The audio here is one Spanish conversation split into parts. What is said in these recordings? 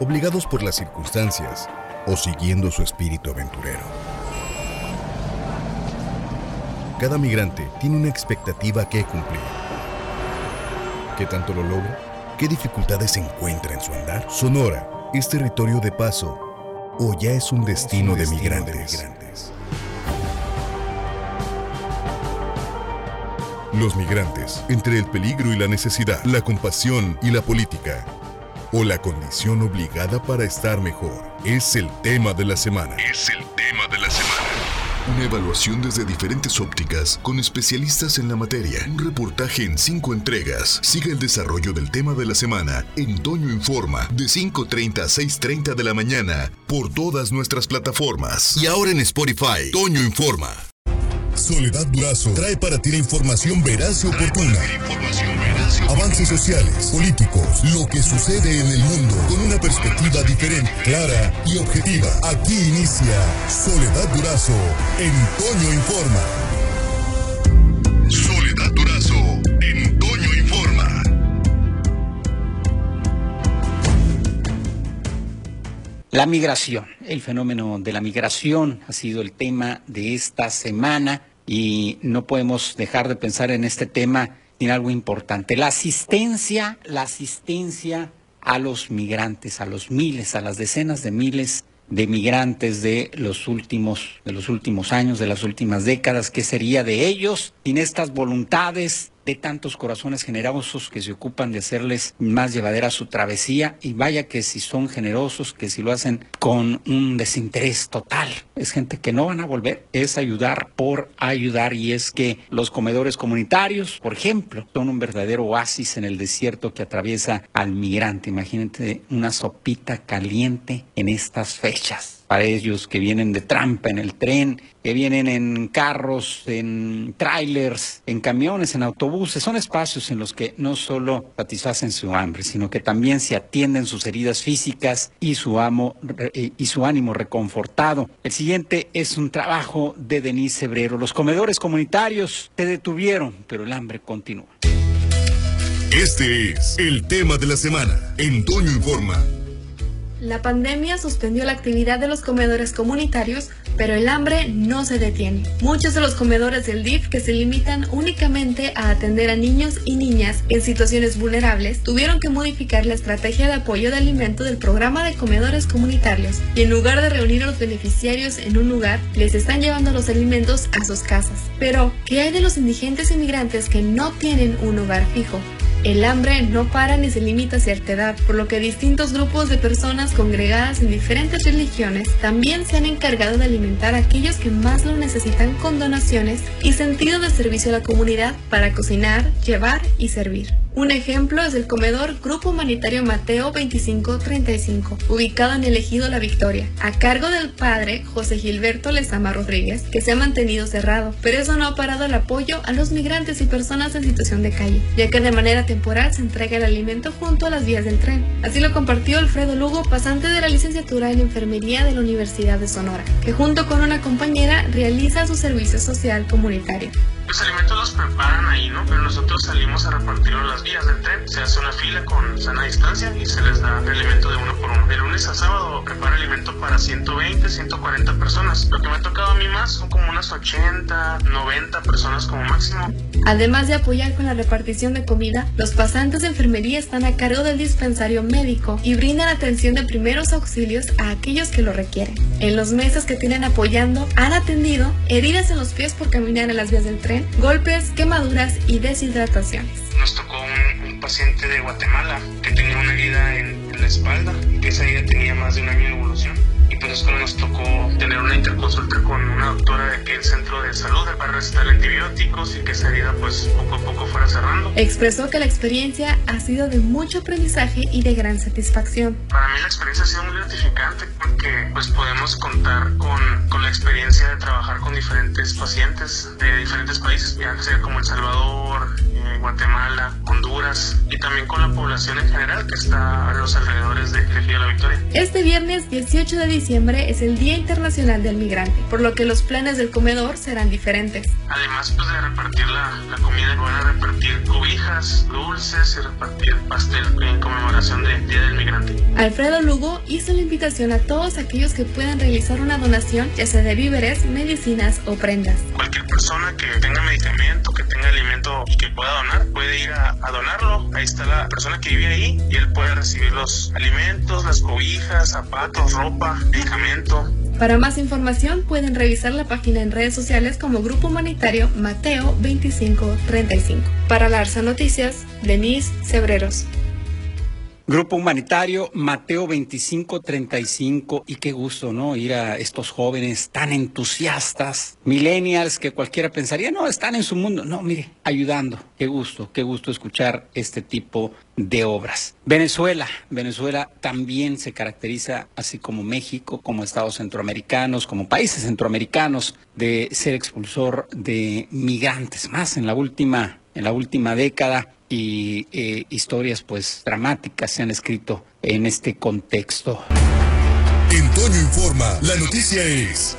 obligados por las circunstancias o siguiendo su espíritu aventurero. Cada migrante tiene una expectativa que cumplir. ¿Qué tanto lo logra? ¿Qué dificultades encuentra en su andar? Sonora es territorio de paso o ya es un destino, de, migrantes. de migrantes. Los migrantes, entre el peligro y la necesidad, la compasión y la política, o la condición obligada para estar mejor, es el tema de la semana. Es el tema de la semana. Una evaluación desde diferentes ópticas con especialistas en la materia. Un reportaje en cinco entregas. Sigue el desarrollo del tema de la semana en Toño Informa de 5.30 a 6.30 de la mañana por todas nuestras plataformas. Y ahora en Spotify, Toño Informa. Soledad Durazo trae para ti la información veraz y oportuna. Avances sociales, políticos, lo que sucede en el mundo con una perspectiva diferente, clara y objetiva. Aquí inicia Soledad Durazo en Toño Informa. Soledad Durazo en Toño Informa. La migración, el fenómeno de la migración ha sido el tema de esta semana y no podemos dejar de pensar en este tema sin algo importante. La asistencia, la asistencia a los migrantes, a los miles, a las decenas de miles de migrantes de los últimos, de los últimos años, de las últimas décadas, ¿qué sería de ellos sin estas voluntades de tantos corazones generosos que se ocupan de hacerles más llevadera su travesía. Y vaya que si son generosos, que si lo hacen con un desinterés total, es gente que no van a volver, es ayudar por ayudar. Y es que los comedores comunitarios, por ejemplo, son un verdadero oasis en el desierto que atraviesa al migrante. Imagínate una sopita caliente en estas fechas para ellos que vienen de trampa en el tren, que vienen en carros, en trailers, en camiones, en autobuses. Son espacios en los que no solo satisfacen su hambre, sino que también se atienden sus heridas físicas y su, amo, eh, y su ánimo reconfortado. El siguiente es un trabajo de Denise Hebrero. Los comedores comunitarios se detuvieron, pero el hambre continúa. Este es el tema de la semana en Toño Informa. La pandemia suspendió la actividad de los comedores comunitarios, pero el hambre no se detiene. Muchos de los comedores del DIF que se limitan únicamente a atender a niños y niñas en situaciones vulnerables tuvieron que modificar la estrategia de apoyo de alimento del programa de comedores comunitarios y en lugar de reunir a los beneficiarios en un lugar, les están llevando los alimentos a sus casas. Pero, ¿qué hay de los indigentes inmigrantes que no tienen un hogar fijo? El hambre no para ni se limita a cierta edad, por lo que distintos grupos de personas congregadas en diferentes religiones también se han encargado de alimentar a aquellos que más lo necesitan con donaciones y sentido de servicio a la comunidad para cocinar, llevar y servir. Un ejemplo es el comedor Grupo Humanitario Mateo 2535, ubicado en el Ejido La Victoria, a cargo del padre José Gilberto Lezama Rodríguez, que se ha mantenido cerrado, pero eso no ha parado el apoyo a los migrantes y personas en situación de calle, ya que de manera temporal se entrega el alimento junto a las vías del tren. Así lo compartió Alfredo Lugo, pasante de la licenciatura en Enfermería de la Universidad de Sonora, que junto con una compañera realiza su servicio social comunitario. Los alimentos los preparan ahí, ¿no? Pero nosotros salimos a repartirlo en las vías del tren. Se hace una fila con sana distancia y se les da el alimento de uno uno. De lunes a sábado prepara alimento para 120, 140 personas. Lo que me ha tocado a mí más son como unas 80, 90 personas como máximo. Además de apoyar con la repartición de comida, los pasantes de enfermería están a cargo del dispensario médico y brindan atención de primeros auxilios a aquellos que lo requieren. En los meses que tienen apoyando, han atendido heridas en los pies por caminar en las vías del tren golpes, quemaduras y deshidrataciones. Nos tocó un, paciente de Guatemala que tenía una herida en la espalda que esa herida tenía más de un año de evolución y pues es nos tocó tener una interconsulta con una doctora de aquel centro de salud para recetar antibióticos y que esa herida pues poco a poco fuera cerrando. Expresó que la experiencia ha sido de mucho aprendizaje y de gran satisfacción. Para mí la experiencia ha sido muy gratificante porque pues podemos contar con, con la experiencia de trabajar con diferentes pacientes de diferentes países, ya sea como El Salvador, Guatemala, Honduras y también con la población en general que está a los alrededores de Elegida La Victoria. Este viernes 18 de diciembre es el Día Internacional del Migrante, por lo que los planes del comedor serán diferentes. Además pues, de repartir la, la comida, van a repartir cobijas, dulces y repartir pastel en conmemoración del Día del Migrante. Alfredo Lugo hizo la invitación a todos aquellos que puedan realizar una donación, ya sea de víveres, medicinas o prendas. Cualquier persona que tenga medicamento, que tenga alimento y que pueda donar, puede ir a, donarlo. Ahí está la persona que vive ahí y él puede recibir los alimentos, las cobijas, zapatos, ropa, medicamento. Para más información pueden revisar la página en redes sociales como Grupo Humanitario Mateo 2535. Para Larsa Noticias, Denise Cebreros. Grupo Humanitario Mateo 2535 y qué gusto, ¿no? Ir a estos jóvenes tan entusiastas, millennials que cualquiera pensaría, no, están en su mundo. No, mire, ayudando. Qué gusto, qué gusto escuchar este tipo de obras. Venezuela, Venezuela también se caracteriza, así como México, como Estados centroamericanos, como países centroamericanos, de ser expulsor de migrantes. Más en la última, en la última década y eh, historias pues dramáticas se han escrito en este contexto. En Toño Informa, la noticia es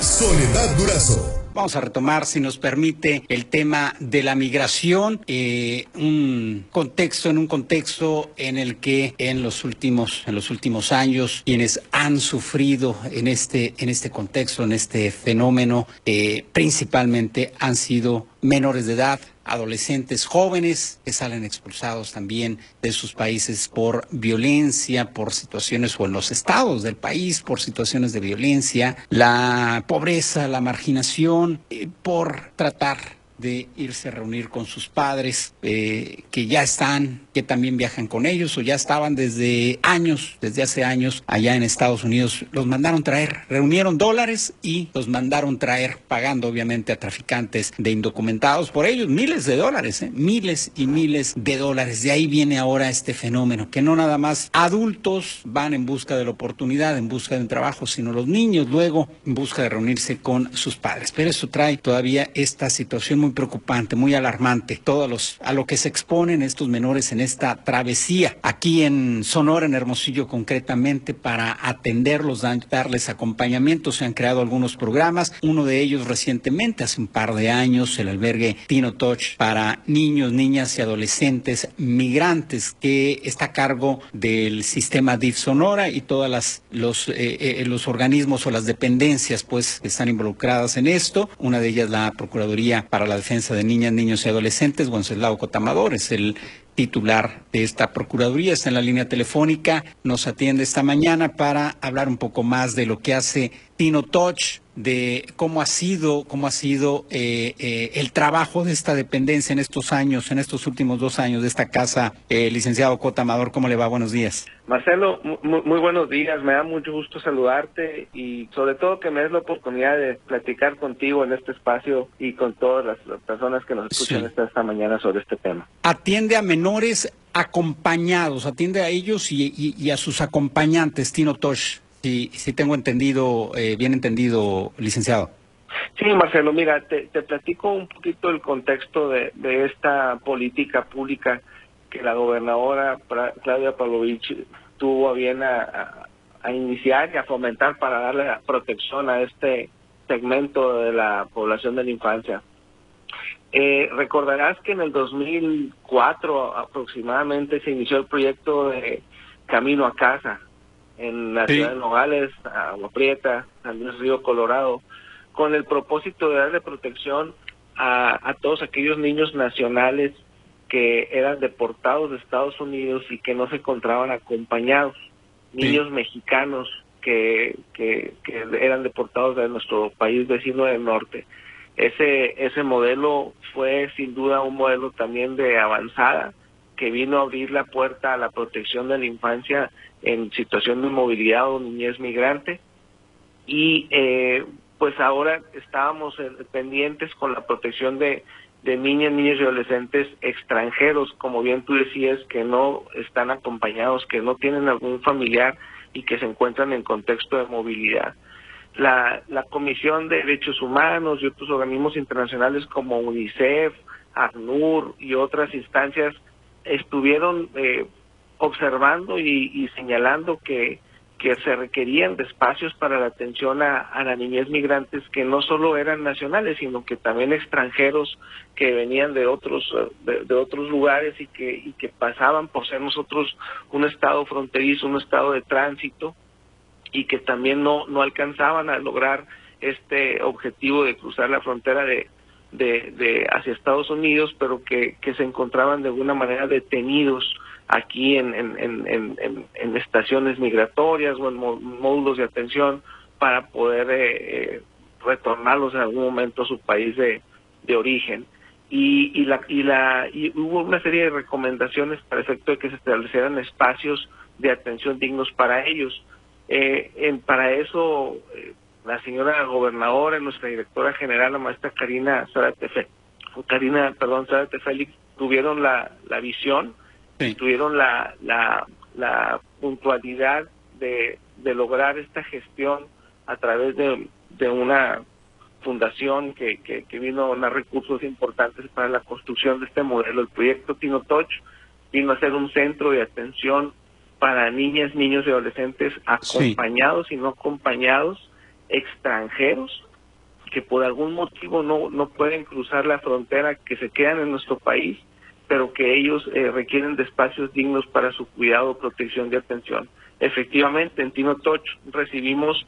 Soledad Durazo. Vamos a retomar, si nos permite, el tema de la migración, eh, un contexto, en un contexto en el que en los últimos, en los últimos años, quienes han sufrido en este, en este contexto, en este fenómeno, eh, principalmente han sido menores de edad, adolescentes jóvenes que salen expulsados también de sus países por violencia, por situaciones o en los estados del país por situaciones de violencia, la pobreza, la marginación, eh, por tratar de irse a reunir con sus padres eh, que ya están, que también viajan con ellos o ya estaban desde años, desde hace años allá en Estados Unidos. Los mandaron traer, reunieron dólares y los mandaron traer, pagando obviamente a traficantes de indocumentados por ellos, miles de dólares, ¿eh? miles y miles de dólares. De ahí viene ahora este fenómeno, que no nada más adultos van en busca de la oportunidad, en busca de un trabajo, sino los niños luego en busca de reunirse con sus padres. Pero eso trae todavía esta situación muy preocupante, muy alarmante, todos los a lo que se exponen estos menores en esta travesía aquí en Sonora, en Hermosillo concretamente, para atenderlos, darles acompañamiento. Se han creado algunos programas, uno de ellos recientemente, hace un par de años, el albergue Tino Touch para niños, niñas y adolescentes migrantes que está a cargo del sistema DIF Sonora y todas las los eh, eh, los organismos o las dependencias pues que están involucradas en esto. Una de ellas la Procuraduría para la Defensa de Niñas, Niños y Adolescentes, Wenceslao Cotamador, es el titular de esta Procuraduría, está en la línea telefónica, nos atiende esta mañana para hablar un poco más de lo que hace Tino Touch, de cómo ha sido, cómo ha sido eh, eh, el trabajo de esta dependencia en estos años, en estos últimos dos años de esta casa. Eh, licenciado Cota Amador, ¿cómo le va? Buenos días. Marcelo, muy, muy, buenos días. Me da mucho gusto saludarte y sobre todo que me des la oportunidad de platicar contigo en este espacio y con todas las personas que nos escuchan Sí. esta, esta mañana sobre este tema. Atiende a menores acompañados, atiende a ellos y, y- y a sus acompañantes, Tino Touch. Si, si tengo entendido, eh, bien entendido, licenciado. Sí, Marcelo, mira, te, platico un poquito el contexto de, esta política pública que la gobernadora Claudia Pavlovich tuvo a bien a, a- iniciar y a fomentar para darle protección a este segmento de la población de la infancia. Eh, recordarás que en el 2004 aproximadamente se inició el proyecto de Camino a Casa en la Sí. ciudad de Nogales, Agua Prieta, San Luis Río Colorado, con el propósito de darle protección a, a todos aquellos niños nacionales que eran deportados de Estados Unidos y que no se encontraban acompañados, niños mexicanos que, que, que eran deportados de nuestro país vecino del norte. Ese, ese modelo fue sin duda un modelo también de avanzada que vino a abrir la puerta a la protección de la infancia en situación de movilidad o niñez migrante y eh, pues ahora estábamos eh, pendientes con la protección de, de niñas, niños y adolescentes extranjeros, como bien tú decías, que no están acompañados, que no tienen algún familiar y que se encuentran en contexto de movilidad. La, la Comisión de Derechos Humanos y otros organismos internacionales como UNICEF, ACNUR y otras instancias estuvieron eh, observando y, y señalando que, que se requerían de espacios para la atención a, la niñez migrantes que no solo eran nacionales, sino que también extranjeros que venían de otros de, de, otros lugares y que y que pasaban por ser nosotros un estado fronterizo, un estado de tránsito y que también no no alcanzaban a lograr este objetivo de cruzar la frontera de de, de hacia Estados Unidos, pero que, que se encontraban de alguna manera detenidos aquí en, en, en, en, estaciones migratorias o en módulos de atención para poder eh, eh, retornarlos en algún momento a su país de, origen. Y, y, la, y, la, y hubo una serie de recomendaciones para efecto de que se establecieran espacios de atención dignos para ellos. Eh, para eso, eh, la señora gobernadora, nuestra directora general, la maestra Karina Zárate, Karina, perdón, Zárate tuvieron la visión tuvieron la, la, la puntualidad de, de, lograr esta gestión a través de, de una fundación que, que, que, vino a donar recursos importantes para la construcción de este modelo. El proyecto Tino Touch vino a ser un centro de atención para niñas, niños y adolescentes acompañados y no acompañados, extranjeros, que por algún motivo no, no pueden cruzar la frontera, que se quedan en nuestro país pero que ellos eh, requieren de espacios dignos para su cuidado, protección y atención. Efectivamente, en Tino Touch recibimos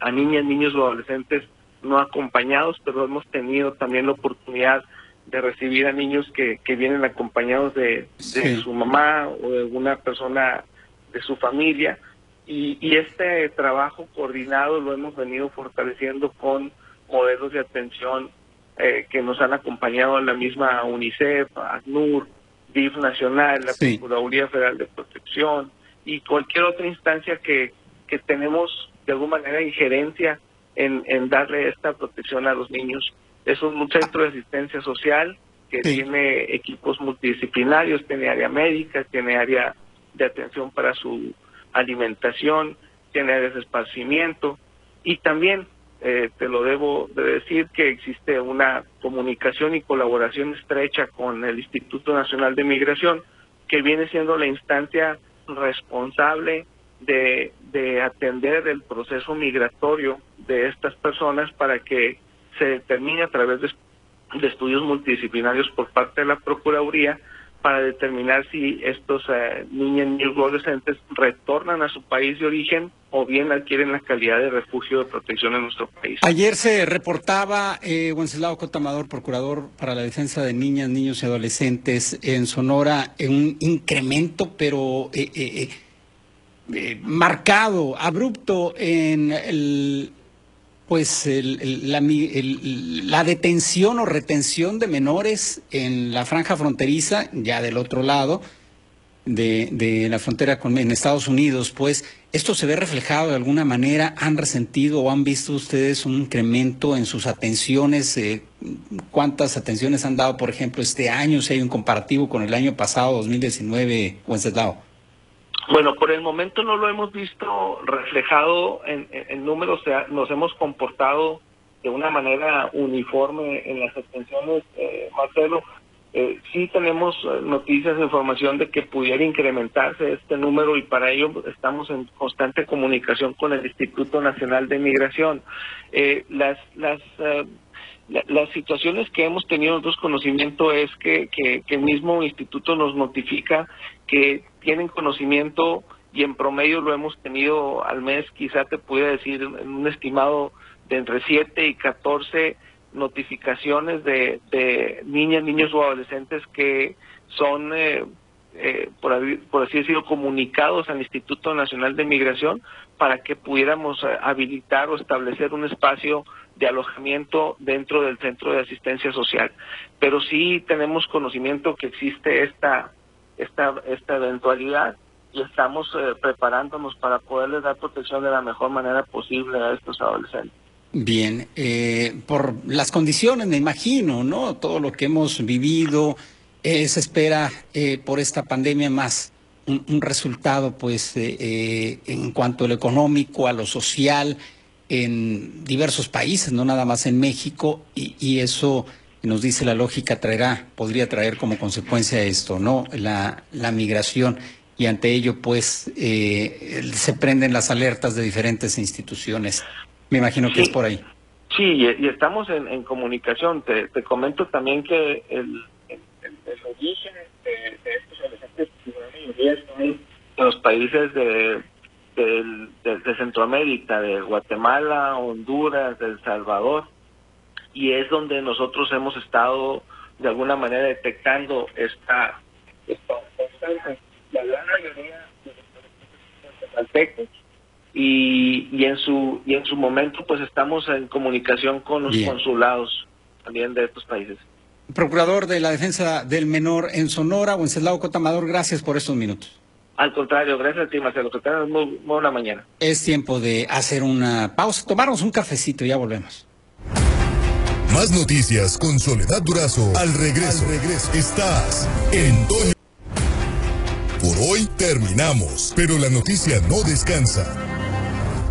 a niñas, niños o adolescentes no acompañados, pero hemos tenido también la oportunidad de recibir a niños que, que vienen acompañados de, de su mamá o de alguna persona de su familia. Y, y este trabajo coordinado lo hemos venido fortaleciendo con modelos de atención eh, que nos han acompañado en la misma UNICEF, ACNUR, DIF Nacional, la Procuraduría Federal de Protección y cualquier otra instancia que, que tenemos de alguna manera injerencia en, en darle esta protección a los niños. Es un centro de asistencia social que tiene equipos multidisciplinarios, tiene área médica, tiene área de atención para su alimentación, tiene áreas de esparcimiento y también eh, te lo debo de decir que existe una comunicación y colaboración estrecha con el Instituto Nacional de Migración, que viene siendo la instancia responsable de, de atender el proceso migratorio de estas personas para que se determine a través de estudios multidisciplinarios por parte de la Procuraduría para determinar si estos eh, niños y adolescentes retornan a su país de origen o bien adquieren la calidad de refugio de protección en nuestro país. Ayer se reportaba, eh, Wenceslao Cotamador, procurador para la defensa de niñas, niños y adolescentes en Sonora, en un incremento, pero eh, eh, eh marcado, abrupto en el pues la, la, detención o retención de menores en la franja fronteriza, ya del otro lado de, de, la frontera con en Estados Unidos, pues esto se ve reflejado de alguna manera. ¿Han resentido o han visto ustedes un incremento en sus atenciones? Eh, ¿Cuántas atenciones han dado, por ejemplo, este año? Si hay un comparativo con el año pasado, 2019, Wenceslao. Bueno, por el momento no lo hemos visto reflejado en, números, o sea, nos hemos comportado de una manera uniforme en las atenciones, eh, Marcelo. Eh, sí tenemos eh, noticias, información de que pudiera incrementarse este número y para ello estamos en constante comunicación con el Instituto Nacional de Migración. Eh, las las eh, las situaciones que hemos tenido nosotros conocimiento es que, que, que, el mismo instituto nos notifica que tienen conocimiento y en promedio lo hemos tenido al mes, quizá te pudiera decir en un estimado de entre 7 y 14 notificaciones de, de niñas, niños o adolescentes que son, eh, eh, por, así decirlo, comunicados al Instituto Nacional de Migración para que pudiéramos eh, habilitar o establecer un espacio de alojamiento dentro del centro de asistencia social. Pero sí tenemos conocimiento que existe esta, esta, esta eventualidad y estamos eh, preparándonos para poderles dar protección de la mejor manera posible a estos adolescentes. Bien, eh, por las condiciones, me imagino, ¿no? Todo lo que hemos vivido, eh, se espera eh, por esta pandemia más un, un resultado, pues, eh, en cuanto a lo económico, a lo social, en diversos países, no nada más en México, y, y, eso nos dice la lógica traerá, podría traer como consecuencia esto, ¿no? La, la migración. y ante ello pues eh, se prenden las alertas de diferentes instituciones. Me imagino que es por ahí. Sí, y, estamos en, comunicación. Te, comento también que el, origen de, estos adolescentes son los países de, de, Centroamérica, de Guatemala, Honduras, de El Salvador, y es donde nosotros hemos estado de alguna manera detectando esta, esta constante. La gran mayoría de los y, y en su y en su momento pues estamos en comunicación con los consulados también de estos países. Procurador de la Defensa del Menor en Sonora, Wenceslao Cotamador, gracias por estos minutos. Al contrario, gracias a ti, Marcelo, que tengas muy, muy buena mañana. Es tiempo de hacer una pausa, tomarnos un cafecito y ya volvemos. Más noticias con Soledad Durazo al regreso. Al regreso. Estás en Toño. Por hoy terminamos, pero la noticia no descansa.